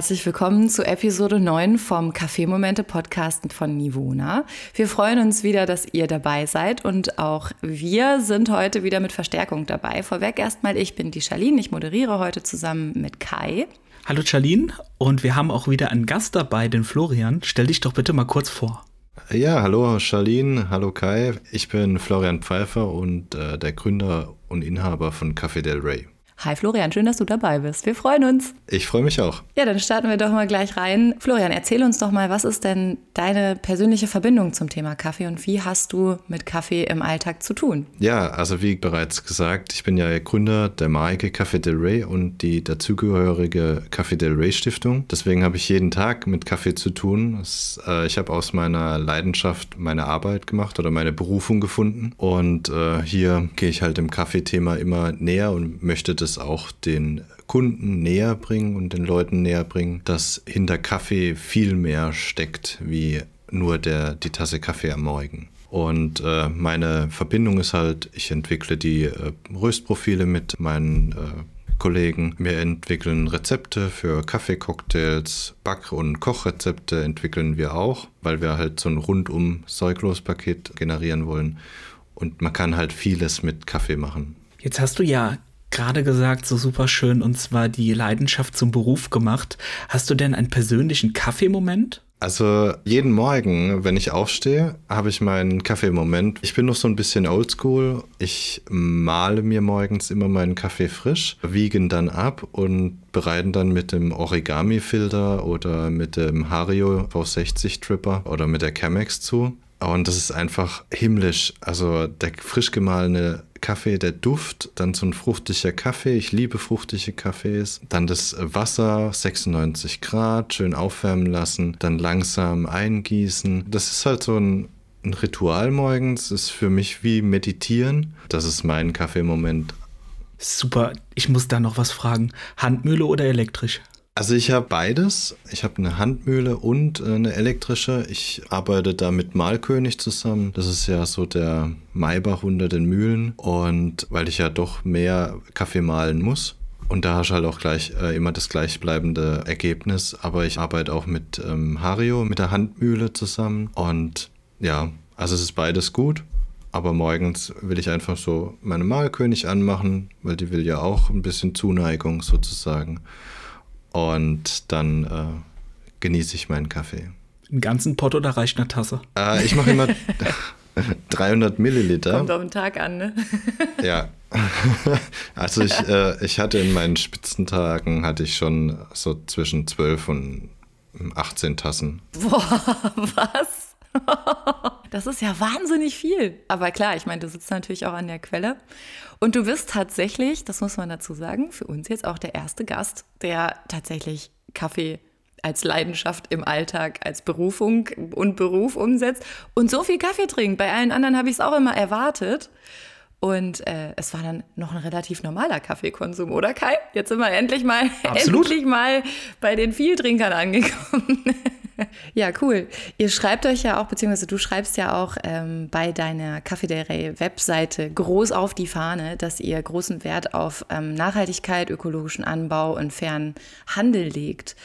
Herzlich willkommen zu Episode 9 vom Kaffeemomente Podcast von Nivona. Wir freuen uns wieder, dass ihr dabei seid und auch wir sind heute wieder mit Verstärkung dabei. Vorweg erstmal, ich bin die Charlene, ich moderiere heute zusammen mit Kai. Hallo Charlene und wir haben auch wieder einen Gast dabei, den Florian. Stell dich doch bitte mal kurz vor. Ja, hallo Charlene, hallo Kai. Ich bin Florian Pfeiffer und äh, der Gründer und Inhaber von Café Del Rey. Hi Florian, schön, dass du dabei bist. Wir freuen uns. Ich freue mich auch. Ja, dann starten wir doch mal gleich rein. Florian, erzähl uns doch mal, was ist denn deine persönliche Verbindung zum Thema Kaffee und wie hast du mit Kaffee im Alltag zu tun? Ja, also wie bereits gesagt, ich bin ja Gründer der Marke Café Del Rey und die dazugehörige Café Del Rey Stiftung. Deswegen habe ich jeden Tag mit Kaffee zu tun. Äh, ich habe aus meiner Leidenschaft meine Arbeit gemacht oder meine Berufung gefunden und äh, hier gehe ich halt dem Kaffeethema immer näher und möchte das es auch den Kunden näher bringen und den Leuten näher bringen, dass hinter Kaffee viel mehr steckt wie nur der, die Tasse Kaffee am Morgen. Und äh, meine Verbindung ist halt, ich entwickle die äh, Röstprofile mit meinen äh, Kollegen. Wir entwickeln Rezepte für Kaffeecocktails, Back- und Kochrezepte entwickeln wir auch, weil wir halt so ein rundum Säuglos-Paket generieren wollen. Und man kann halt vieles mit Kaffee machen. Jetzt hast du ja gerade gesagt, so super schön, und zwar die Leidenschaft zum Beruf gemacht. Hast du denn einen persönlichen Kaffeemoment? Also jeden Morgen, wenn ich aufstehe, habe ich meinen Kaffeemoment. Ich bin noch so ein bisschen oldschool. Ich male mir morgens immer meinen Kaffee frisch, wiegen dann ab und bereiten dann mit dem Origami-Filter oder mit dem Hario V60 Tripper oder mit der Chemex zu. Und das ist einfach himmlisch. Also der frisch gemahlene Kaffee, der Duft, dann so ein fruchtiger Kaffee. Ich liebe fruchtige Kaffees. Dann das Wasser, 96 Grad, schön aufwärmen lassen, dann langsam eingießen. Das ist halt so ein, ein Ritual morgens. Ist für mich wie meditieren. Das ist mein Kaffeemoment. Super. Ich muss da noch was fragen. Handmühle oder elektrisch? Also ich habe beides. Ich habe eine Handmühle und äh, eine elektrische. Ich arbeite da mit Malkönig zusammen. Das ist ja so der Maybach unter den Mühlen. Und weil ich ja doch mehr Kaffee mahlen muss. Und da hast du halt auch gleich äh, immer das gleichbleibende Ergebnis. Aber ich arbeite auch mit ähm, Hario, mit der Handmühle zusammen. Und ja, also es ist beides gut. Aber morgens will ich einfach so meine Malkönig anmachen, weil die will ja auch ein bisschen Zuneigung sozusagen. Und dann äh, genieße ich meinen Kaffee. Einen ganzen Pott oder reicht eine Tasse? Äh, ich mache immer 300 Milliliter. Kommt auf den Tag an, ne? ja. Also ich, äh, ich hatte in meinen Spitzentagen hatte ich schon so zwischen 12 und 18 Tassen. Boah, was? Das ist ja wahnsinnig viel. Aber klar, ich meine, du sitzt natürlich auch an der Quelle. Und du bist tatsächlich, das muss man dazu sagen, für uns jetzt auch der erste Gast, der tatsächlich Kaffee als Leidenschaft im Alltag, als Berufung und Beruf umsetzt und so viel Kaffee trinkt. Bei allen anderen habe ich es auch immer erwartet. Und äh, es war dann noch ein relativ normaler Kaffeekonsum, oder Kai? Jetzt sind wir endlich mal, endlich mal bei den Vieltrinkern angekommen. ja, cool. Ihr schreibt euch ja auch, beziehungsweise du schreibst ja auch ähm, bei deiner Café del Rey Webseite groß auf die Fahne, dass ihr großen Wert auf ähm, Nachhaltigkeit, ökologischen Anbau und fairen Handel legt.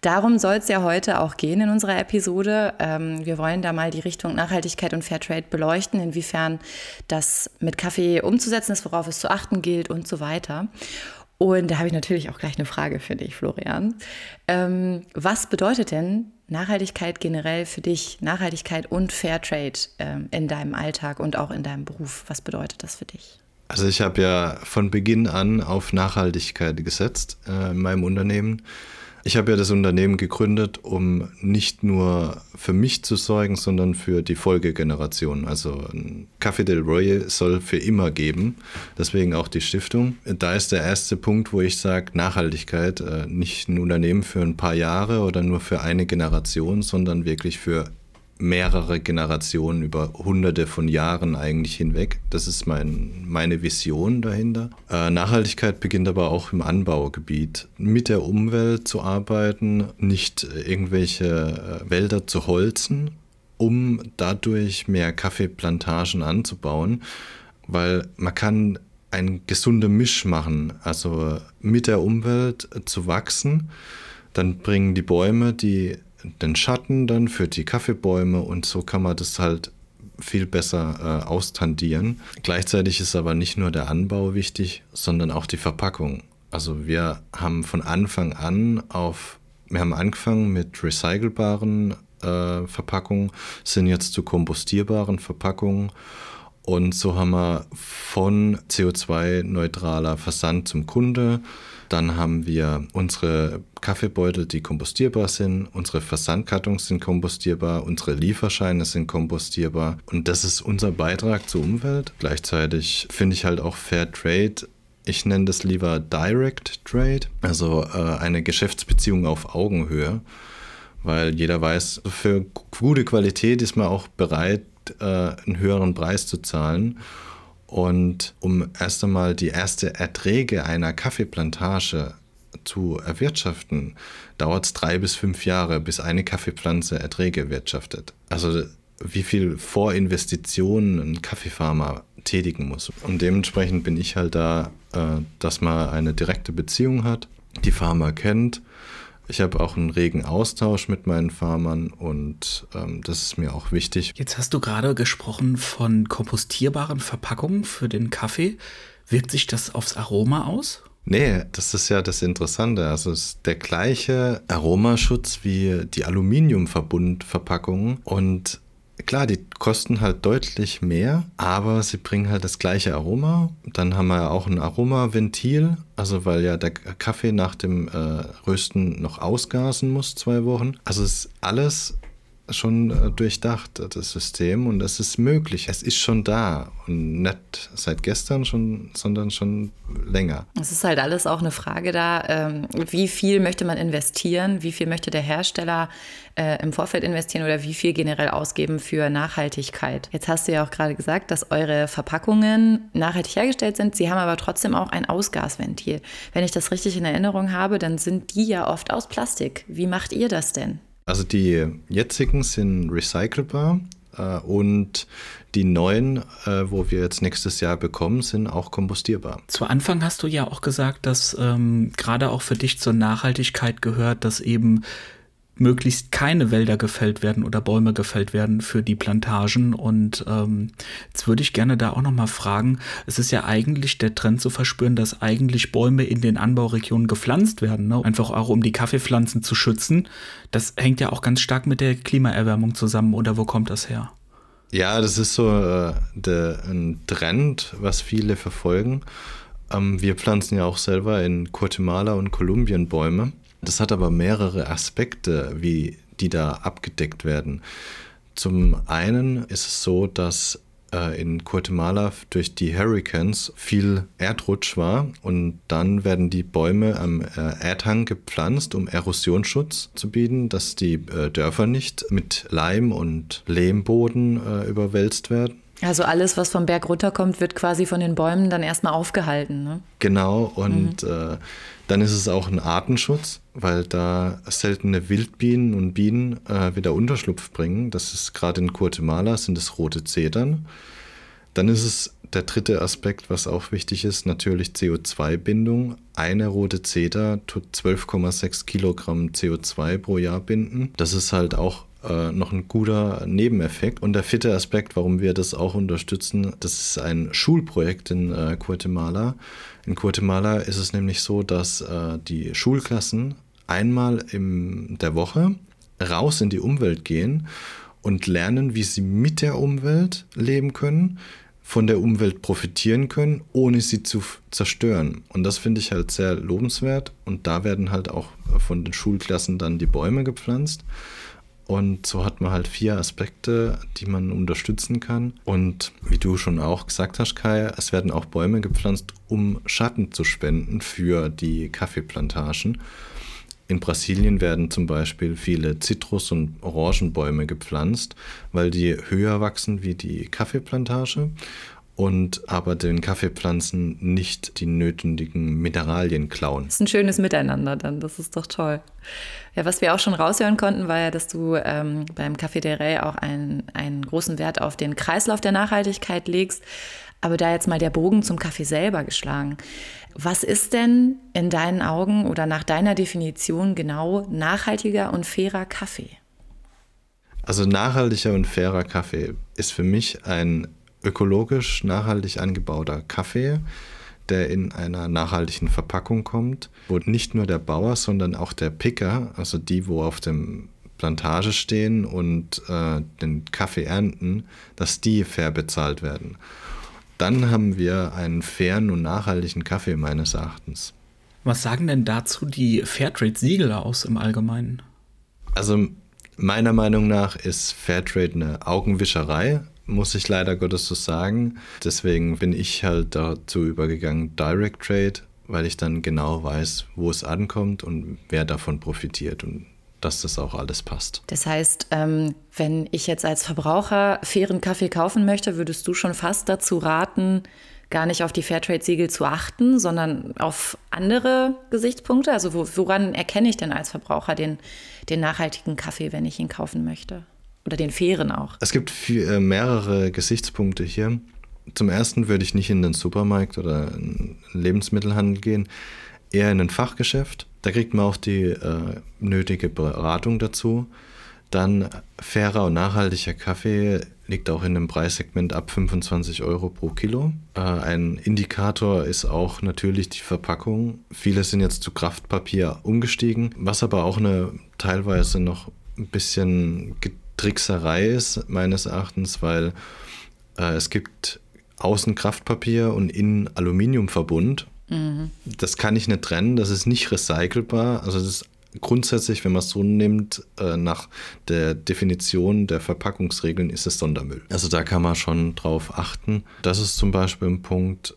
Darum soll es ja heute auch gehen in unserer Episode. Ähm, wir wollen da mal die Richtung Nachhaltigkeit und Fairtrade beleuchten, inwiefern das mit Kaffee umzusetzen ist, worauf es zu achten gilt und so weiter. Und da habe ich natürlich auch gleich eine Frage für dich, Florian. Ähm, was bedeutet denn Nachhaltigkeit generell für dich, Nachhaltigkeit und Fairtrade ähm, in deinem Alltag und auch in deinem Beruf? Was bedeutet das für dich? Also ich habe ja von Beginn an auf Nachhaltigkeit gesetzt äh, in meinem Unternehmen. Ich habe ja das Unternehmen gegründet, um nicht nur für mich zu sorgen, sondern für die Folgegeneration. Also Café del Royal soll für immer geben, deswegen auch die Stiftung. Da ist der erste Punkt, wo ich sage, Nachhaltigkeit, äh, nicht ein Unternehmen für ein paar Jahre oder nur für eine Generation, sondern wirklich für mehrere Generationen über hunderte von Jahren eigentlich hinweg. Das ist mein, meine Vision dahinter. Äh, Nachhaltigkeit beginnt aber auch im Anbaugebiet. Mit der Umwelt zu arbeiten, nicht irgendwelche äh, Wälder zu holzen, um dadurch mehr Kaffeeplantagen anzubauen, weil man kann ein gesunder Misch machen, also mit der Umwelt zu wachsen Dann bringen die Bäume die, den Schatten dann für die Kaffeebäume und so kann man das halt viel besser äh, austandieren. Gleichzeitig ist aber nicht nur der Anbau wichtig, sondern auch die Verpackung. Also wir haben von Anfang an auf, wir haben angefangen mit recycelbaren äh, Verpackungen, sind jetzt zu kompostierbaren Verpackungen und so haben wir von CO2-neutraler Versand zum Kunde. Dann haben wir unsere Kaffeebeutel, die kompostierbar sind. Unsere Versandkartons sind kompostierbar. Unsere Lieferscheine sind kompostierbar. Und das ist unser Beitrag zur Umwelt. Gleichzeitig finde ich halt auch Fair Trade ich nenne das lieber Direct Trade, also äh, eine Geschäftsbeziehung auf Augenhöhe, weil jeder weiß, für gute Qualität ist man auch bereit, äh, einen höheren Preis zu zahlen. Und um erst einmal die erste Erträge einer Kaffeeplantage zu erwirtschaften, dauert es drei bis fünf Jahre, bis eine Kaffeepflanze Erträge erwirtschaftet. Also wie viel Vorinvestitionen ein Kaffeefarmer tätigen muss. Und dementsprechend bin ich halt da, äh, dass man eine direkte Beziehung hat, die Farmer kennt ich habe auch einen regen Austausch mit meinen Farmern und ähm, das ist mir auch wichtig. Jetzt hast du gerade gesprochen von kompostierbaren Verpackungen für den Kaffee. Wirkt sich das aufs Aroma aus? Nee, das ist ja das Interessante. Also es ist der gleiche Aromaschutz wie die Aluminiumverbundverpackungen und Klar, die kosten halt deutlich mehr, aber sie bringen halt das gleiche Aroma. Dann haben wir ja auch ein Aromaventil, also weil ja der Kaffee nach dem äh, Rösten noch ausgasen muss, zwei Wochen. Also ist alles schon äh, durchdacht, das System, und es ist möglich. Es ist schon da und nicht seit gestern schon, sondern schon länger. Es ist halt alles auch eine Frage da, ähm, wie viel möchte man investieren, wie viel möchte der Hersteller äh, im Vorfeld investieren oder wie viel generell ausgeben für Nachhaltigkeit. Jetzt hast du ja auch gerade gesagt, dass eure Verpackungen nachhaltig hergestellt sind, sie haben aber trotzdem auch ein Ausgasventil. Wenn ich das richtig in Erinnerung habe, dann sind die ja oft aus Plastik. Wie macht ihr das denn? Also die jetzigen sind recycelbar äh, und die neuen, äh, wo wir jetzt nächstes Jahr bekommen, sind auch kompostierbar. Zu Anfang hast du ja auch gesagt, dass ähm, gerade auch für dich zur Nachhaltigkeit gehört, dass eben möglichst keine Wälder gefällt werden oder Bäume gefällt werden für die Plantagen. Und ähm, jetzt würde ich gerne da auch noch mal fragen, es ist ja eigentlich der Trend zu verspüren, dass eigentlich Bäume in den Anbauregionen gepflanzt werden, ne? einfach auch um die Kaffeepflanzen zu schützen. Das hängt ja auch ganz stark mit der Klimaerwärmung zusammen, oder wo kommt das her? Ja, das ist so äh, der, ein Trend, was viele verfolgen. Ähm, wir pflanzen ja auch selber in Guatemala und Kolumbien Bäume. Das hat aber mehrere Aspekte, wie die da abgedeckt werden. Zum einen ist es so, dass äh, in Guatemala durch die Hurricanes viel Erdrutsch war und dann werden die Bäume am äh, Erdhang gepflanzt, um Erosionsschutz zu bieten, dass die äh, Dörfer nicht mit Leim und Lehmboden überwälzt werden. Also alles, was vom Berg runterkommt, wird quasi von den Bäumen dann erstmal aufgehalten. Ne? Genau, und mhm. äh, dann ist es auch ein Artenschutz, weil da seltene Wildbienen und Bienen äh, wieder Unterschlupf bringen. Das ist gerade in Guatemala, sind es rote Zedern. Dann ist es der dritte Aspekt, was auch wichtig ist, natürlich CO2-Bindung. Eine rote Zeder tut 12,6 Kilogramm CO2 pro Jahr binden. Das ist halt auch äh, noch ein guter Nebeneffekt. Und der vierte Aspekt, warum wir das auch unterstützen, das ist ein Schulprojekt in äh, Guatemala. In Guatemala ist es nämlich so, dass äh, die Schulklassen einmal in der Woche raus in die Umwelt gehen und lernen, wie sie mit der Umwelt leben können, von der Umwelt profitieren können, ohne sie zu zerstören. Und das finde ich halt sehr lobenswert. Und da werden halt auch von den Schulklassen dann die Bäume gepflanzt. Und so hat man halt vier Aspekte, die man unterstützen kann. Und wie du schon auch gesagt hast, Kai, es werden auch Bäume gepflanzt, um Schatten zu spenden für die Kaffeeplantagen. In Brasilien werden zum Beispiel viele Zitrus- und Orangenbäume gepflanzt, weil die höher wachsen wie die Kaffeeplantage und aber den Kaffeepflanzen nicht die nötigen Mineralien klauen. Das ist ein schönes Miteinander dann, das ist doch toll. Ja, was wir auch schon raushören konnten, war ja, dass du ähm, beim Café del Rey auch einen, einen großen Wert auf den Kreislauf der Nachhaltigkeit legst. Aber da jetzt mal der Bogen zum Kaffee selber geschlagen. Was ist denn in deinen Augen oder nach deiner Definition genau nachhaltiger und fairer Kaffee? Also nachhaltiger und fairer Kaffee ist für mich ein ökologisch nachhaltig angebauter Kaffee, der in einer nachhaltigen Verpackung kommt, wo nicht nur der Bauer, sondern auch der Picker, also die, wo auf dem Plantage stehen und äh, den Kaffee ernten, dass die fair bezahlt werden. Dann haben wir einen fairen und nachhaltigen Kaffee meines Erachtens. Was sagen denn dazu die Fairtrade-Siegel aus im Allgemeinen? Also meiner Meinung nach ist Fairtrade eine Augenwischerei muss ich leider Gottes so sagen. Deswegen bin ich halt dazu übergegangen, Direct Trade, weil ich dann genau weiß, wo es ankommt und wer davon profitiert und dass das auch alles passt. Das heißt, ähm, wenn ich jetzt als Verbraucher fairen Kaffee kaufen möchte, würdest du schon fast dazu raten, gar nicht auf die Fairtrade-Siegel zu achten, sondern auf andere Gesichtspunkte? Also woran erkenne ich denn als Verbraucher den, den nachhaltigen Kaffee, wenn ich ihn kaufen möchte? Oder den fairen auch? Es gibt viel, äh, mehrere Gesichtspunkte hier. Zum ersten würde ich nicht in den Supermarkt oder in den Lebensmittelhandel gehen, eher in ein Fachgeschäft. Da kriegt man auch die äh, nötige Beratung dazu. Dann fairer und nachhaltiger Kaffee liegt auch in einem Preissegment ab 25 Euro pro Kilo. Äh, ein Indikator ist auch natürlich die Verpackung. Viele sind jetzt zu Kraftpapier umgestiegen, was aber auch eine teilweise noch ein bisschen Trickserei ist, meines Erachtens, weil äh, es gibt außen Kraftpapier und innen Aluminiumverbund. Mhm. Das kann ich nicht trennen, das ist nicht recycelbar. Also das ist grundsätzlich, wenn man es so nimmt, äh, nach der Definition der Verpackungsregeln ist es Sondermüll. Also da kann man schon drauf achten. Das ist zum Beispiel ein Punkt,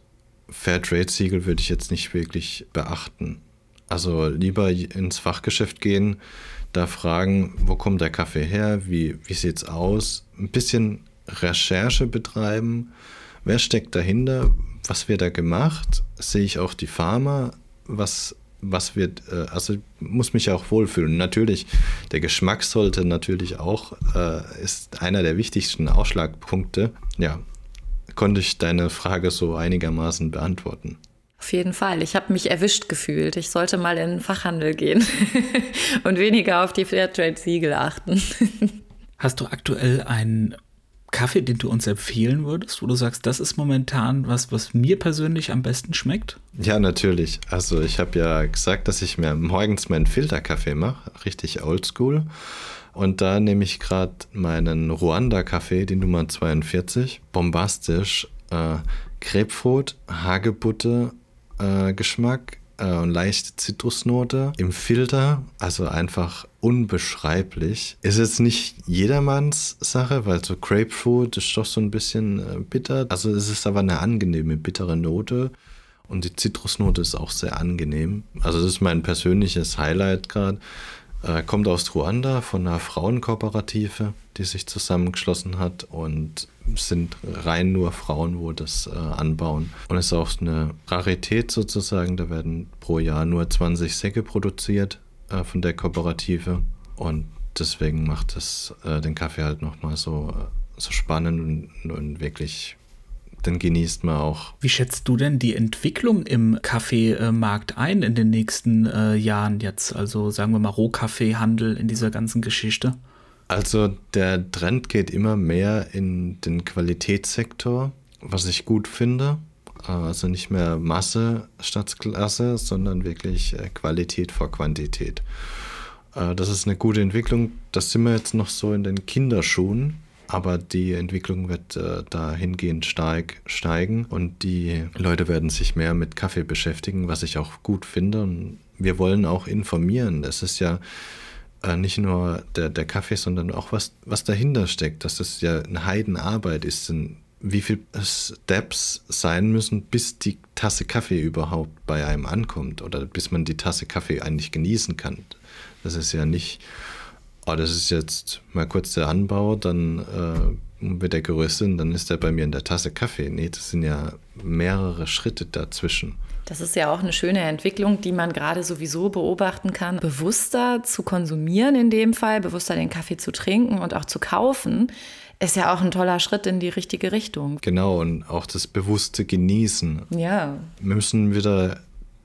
Fairtrade-Siegel würde ich jetzt nicht wirklich beachten. Also lieber ins Fachgeschäft gehen, da fragen, wo kommt der Kaffee her, wie, wie sieht es aus, ein bisschen Recherche betreiben, wer steckt dahinter, was wird da gemacht, sehe ich auch die Farmer, was, was wird, äh, also muss mich auch wohlfühlen. Natürlich, der Geschmack sollte natürlich auch, äh, ist einer der wichtigsten Ausschlagpunkte. Ja, konnte ich deine Frage so einigermaßen beantworten. Auf jeden Fall. Ich habe mich erwischt gefühlt. Ich sollte mal in den Fachhandel gehen und weniger auf die Fairtrade-Siegel achten. Hast du aktuell einen Kaffee, den du uns empfehlen würdest, wo du sagst, das ist momentan was, was mir persönlich am besten schmeckt? Ja, natürlich. Also ich habe ja gesagt, dass ich mir morgens meinen Filterkaffee mache, richtig oldschool. Und da nehme ich gerade meinen Ruanda-Kaffee, die Nummer 42, bombastisch. Äh, Grapefruit, Hagebutte, äh, Geschmack äh, und leichte Zitrusnote im Filter, also einfach unbeschreiblich. Ist jetzt nicht jedermanns Sache, weil so Grapefruit ist doch so ein bisschen äh, bitter. Also es ist aber eine angenehme, bittere Note. Und die Zitrusnote ist auch sehr angenehm. Also das ist mein persönliches Highlight gerade. Äh, kommt aus Ruanda von einer Frauenkooperative, die sich zusammengeschlossen hat und sind rein nur Frauen, wo das äh, anbauen. Und es ist auch eine Rarität sozusagen. Da werden pro Jahr nur 20 Säcke produziert äh, von der Kooperative. Und deswegen macht das äh, den Kaffee halt nochmal so, äh, so spannend und, und wirklich dann genießt man auch. Wie schätzt du denn die Entwicklung im Kaffeemarkt ein in den nächsten äh, Jahren jetzt? Also sagen wir mal Rohkaffeehandel in dieser ganzen Geschichte? Also der Trend geht immer mehr in den Qualitätssektor, was ich gut finde. Also nicht mehr Masse statt Klasse, sondern wirklich äh, Qualität vor Quantität. Äh, das ist eine gute Entwicklung. Das sind wir jetzt noch so in den Kinderschuhen. Aber die Entwicklung wird äh, dahingehend stark steigen und die Leute werden sich mehr mit Kaffee beschäftigen, was ich auch gut finde. Und wir wollen auch informieren. Es ist ja äh, nicht nur der, der Kaffee, sondern auch was, was dahinter steckt, dass das ja eine Heidenarbeit ist. Wie viele Steps sein müssen, bis die Tasse Kaffee überhaupt bei einem ankommt oder bis man die Tasse Kaffee eigentlich genießen kann. Das ist ja nicht oh, das ist jetzt mal kurz der Anbau, dann äh, wird der geröstet dann ist er bei mir in der Tasse Kaffee. Nee, das sind ja mehrere Schritte dazwischen. Das ist ja auch eine schöne Entwicklung, die man gerade sowieso beobachten kann. Bewusster zu konsumieren in dem Fall, bewusster den Kaffee zu trinken und auch zu kaufen, ist ja auch ein toller Schritt in die richtige Richtung. Genau, und auch das bewusste Genießen. Ja. Wir müssen wieder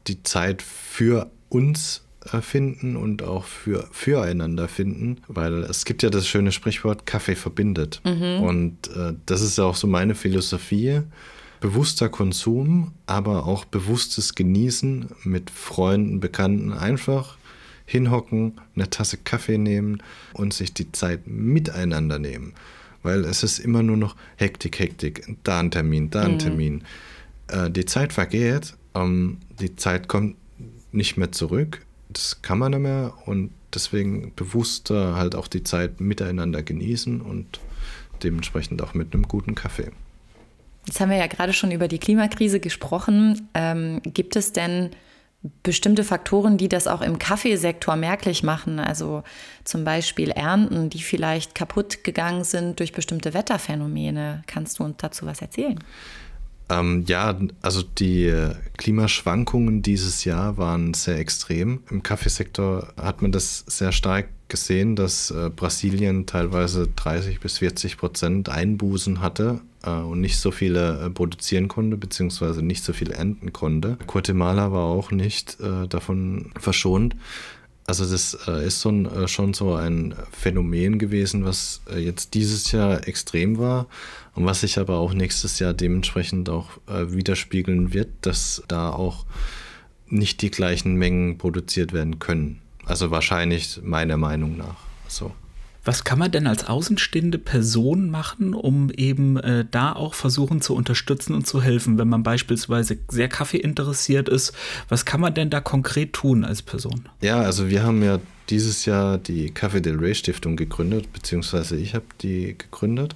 die Zeit für uns finden und auch für füreinander finden, weil es gibt ja das schöne Sprichwort Kaffee verbindet. Mhm. Und äh, das ist ja auch so meine Philosophie. Bewusster Konsum, aber auch bewusstes Genießen mit Freunden, Bekannten. Einfach hinhocken, eine Tasse Kaffee nehmen und sich die Zeit miteinander nehmen. Weil es ist immer nur noch Hektik, Hektik, da ein Termin, da ein mhm. Termin. Äh, die Zeit vergeht, ähm, die Zeit kommt nicht mehr zurück das kann man nicht mehr und deswegen bewusster halt auch die Zeit miteinander genießen und dementsprechend auch mit einem guten Kaffee. Jetzt haben wir ja gerade schon über die Klimakrise gesprochen. Ähm, gibt es denn bestimmte Faktoren, die das auch im Kaffeesektor merklich machen? Also zum Beispiel Ernten, die vielleicht kaputt gegangen sind durch bestimmte Wetterphänomene. Kannst du uns dazu was erzählen? Ähm, ja, also die Klimaschwankungen dieses Jahr waren sehr extrem. Im Kaffeesektor hat man das sehr stark gesehen, dass äh, Brasilien teilweise 30 bis 40 Prozent Einbußen hatte äh, und nicht so viele äh, produzieren konnte, beziehungsweise nicht so viel ernten konnte. Guatemala war auch nicht äh, davon verschont. Also das äh, ist so ein, äh, schon so ein Phänomen gewesen, was äh, jetzt dieses Jahr extrem war und was sich aber auch nächstes Jahr dementsprechend auch widerspiegeln wird, dass da auch nicht die gleichen Mengen produziert werden können. Also wahrscheinlich meiner Meinung nach so. Was kann man denn als außenstehende Person machen, um eben äh, da auch versuchen zu unterstützen und zu helfen, wenn man beispielsweise sehr Kaffee interessiert ist? Was kann man denn da konkret tun als Person? Ja, also wir haben ja dieses Jahr die Café del Rey Stiftung gegründet, beziehungsweise ich habe die gegründet,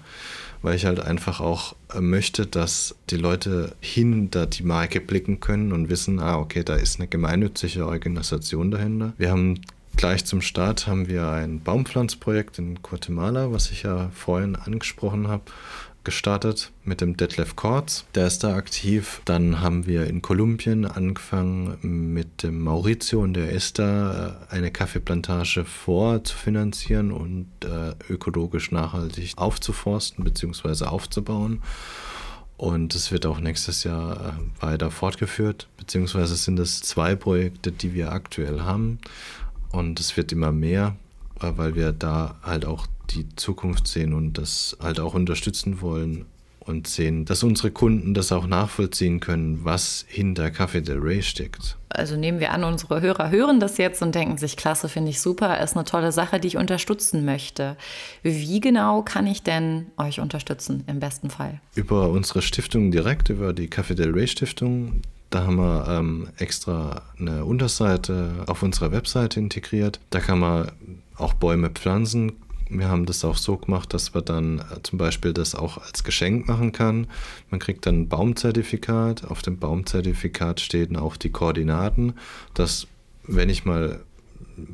weil ich halt einfach auch äh, möchte, dass die Leute hinter die Marke blicken können und wissen, ah, okay, da ist eine gemeinnützige Organisation dahinter. Wir haben Gleich zum Start haben wir ein Baumpflanzprojekt in Guatemala, was ich ja vorhin angesprochen habe, gestartet mit dem Detlef Kortz. Der ist da aktiv. Dann haben wir in Kolumbien angefangen mit dem Maurizio und der ist äh, eine Kaffeeplantage vorzufinanzieren und äh, ökologisch nachhaltig aufzuforsten bzw. aufzubauen. Und es wird auch nächstes Jahr äh, weiter fortgeführt, beziehungsweise sind es zwei Projekte, die wir aktuell haben. Und es wird immer mehr, äh, weil wir da halt auch die Zukunft sehen und das halt auch unterstützen wollen und sehen, dass unsere Kunden das auch nachvollziehen können, was hinter Café del Rey steckt. Also nehmen wir an, unsere Hörer hören das jetzt und denken sich, klasse, finde ich super, ist eine tolle Sache, die ich unterstützen möchte. Wie genau kann ich denn euch unterstützen im besten Fall? Über unsere Stiftung direkt, über die Café del Rey Stiftung. Da haben wir ähm, extra eine Unterseite auf unserer Webseite integriert. Da kann man auch Bäume pflanzen. Wir haben das auch so gemacht, dass man dann äh, zum Beispiel das auch als Geschenk machen kann. Man kriegt dann ein Baumzertifikat. Auf dem Baumzertifikat stehen auch die Koordinaten, dass wenn ich mal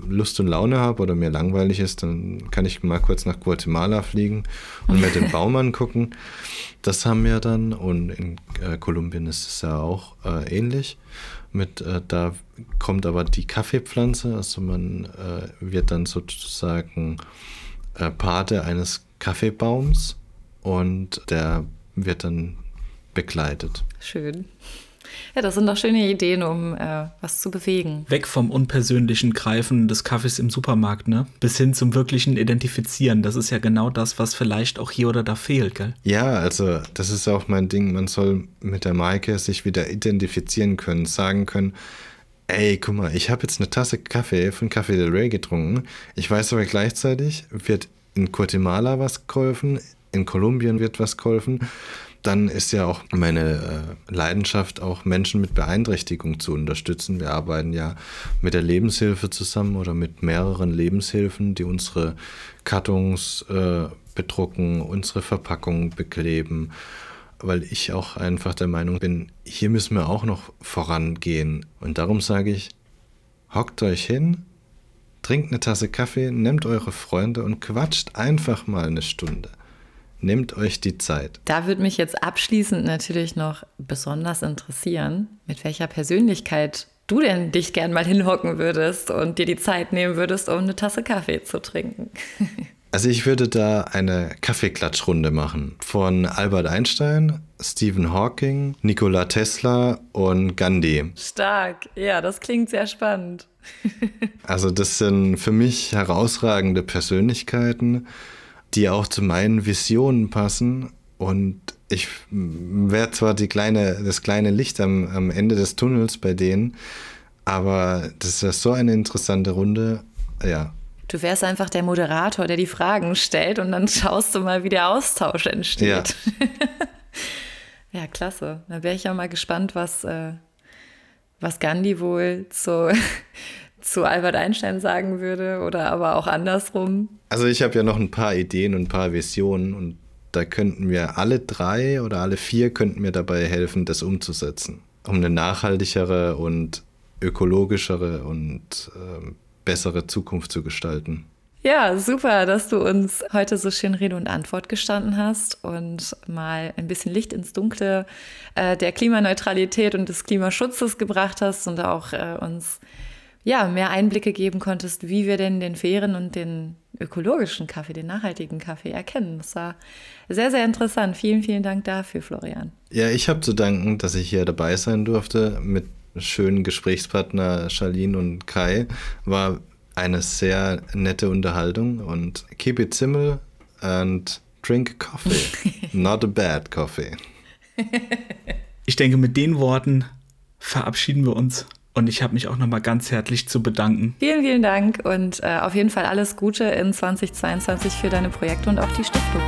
Lust und Laune habe oder mir langweilig ist, dann kann ich mal kurz nach Guatemala fliegen und mir den Baum angucken. Das haben wir dann und in äh, Kolumbien ist es ja auch äh, ähnlich. Mit, äh, da kommt aber die Kaffeepflanze, also man äh, wird dann sozusagen äh, Pate eines Kaffeebaums und der wird dann begleitet. Schön. Ja, das sind doch schöne Ideen, um äh, was zu bewegen. Weg vom unpersönlichen Greifen des Kaffees im Supermarkt, ne? Bis hin zum wirklichen Identifizieren. Das ist ja genau das, was vielleicht auch hier oder da fehlt, gell? Ja, also das ist auch mein Ding. Man soll mit der Maike sich wieder identifizieren können, sagen können, ey, guck mal, ich habe jetzt eine Tasse Kaffee von Café del Rey getrunken. Ich weiß aber gleichzeitig, wird in Guatemala was geholfen, in Kolumbien wird was geholfen dann ist ja auch meine äh, Leidenschaft, auch Menschen mit Beeinträchtigung zu unterstützen. Wir arbeiten ja mit der Lebenshilfe zusammen oder mit mehreren Lebenshilfen, die unsere Kartons äh, bedrucken, unsere Verpackungen bekleben, weil ich auch einfach der Meinung bin, hier müssen wir auch noch vorangehen. Und darum sage ich, hockt euch hin, trinkt eine Tasse Kaffee, nehmt eure Freunde und quatscht einfach mal eine Stunde Nehmt euch die Zeit. Da würde mich jetzt abschließend natürlich noch besonders interessieren, mit welcher Persönlichkeit du denn dich gern mal hinhocken würdest und dir die Zeit nehmen würdest, um eine Tasse Kaffee zu trinken. Also ich würde da eine Kaffeeklatschrunde machen von Albert Einstein, Stephen Hawking, Nikola Tesla und Gandhi. Stark, ja, das klingt sehr spannend. also das sind für mich herausragende Persönlichkeiten, die auch zu meinen Visionen passen und ich wäre zwar die kleine, das kleine Licht am, am Ende des Tunnels bei denen, aber das ist so eine interessante Runde. Ja, Du wärst einfach der Moderator, der die Fragen stellt und dann schaust du mal, wie der Austausch entsteht. Ja, ja klasse. Da wäre ich ja mal gespannt, was, äh, was Gandhi wohl zu, zu Albert Einstein sagen würde oder aber auch andersrum. Also ich habe ja noch ein paar Ideen und ein paar Visionen und da könnten wir alle drei oder alle vier könnten mir dabei helfen, das umzusetzen. Um eine nachhaltigere und ökologischere und ähm, bessere Zukunft zu gestalten. Ja, super, dass du uns heute so schön Rede und Antwort gestanden hast und mal ein bisschen Licht ins Dunkle äh, der Klimaneutralität und des Klimaschutzes gebracht hast und auch äh, uns ja, mehr Einblicke geben konntest, wie wir denn den fairen und den ökologischen Kaffee, den nachhaltigen Kaffee erkennen. Das war sehr, sehr interessant. Vielen, vielen Dank dafür, Florian. Ja, ich habe zu danken, dass ich hier dabei sein durfte mit schönen Gesprächspartner Charlene und Kai. War eine sehr nette Unterhaltung und keep it simple and drink coffee. Not a bad coffee. Ich denke, mit den Worten verabschieden wir uns. Und ich habe mich auch nochmal ganz herzlich zu bedanken. Vielen, vielen Dank und äh, auf jeden Fall alles Gute in 2022 für deine Projekte und auch die Stiftung.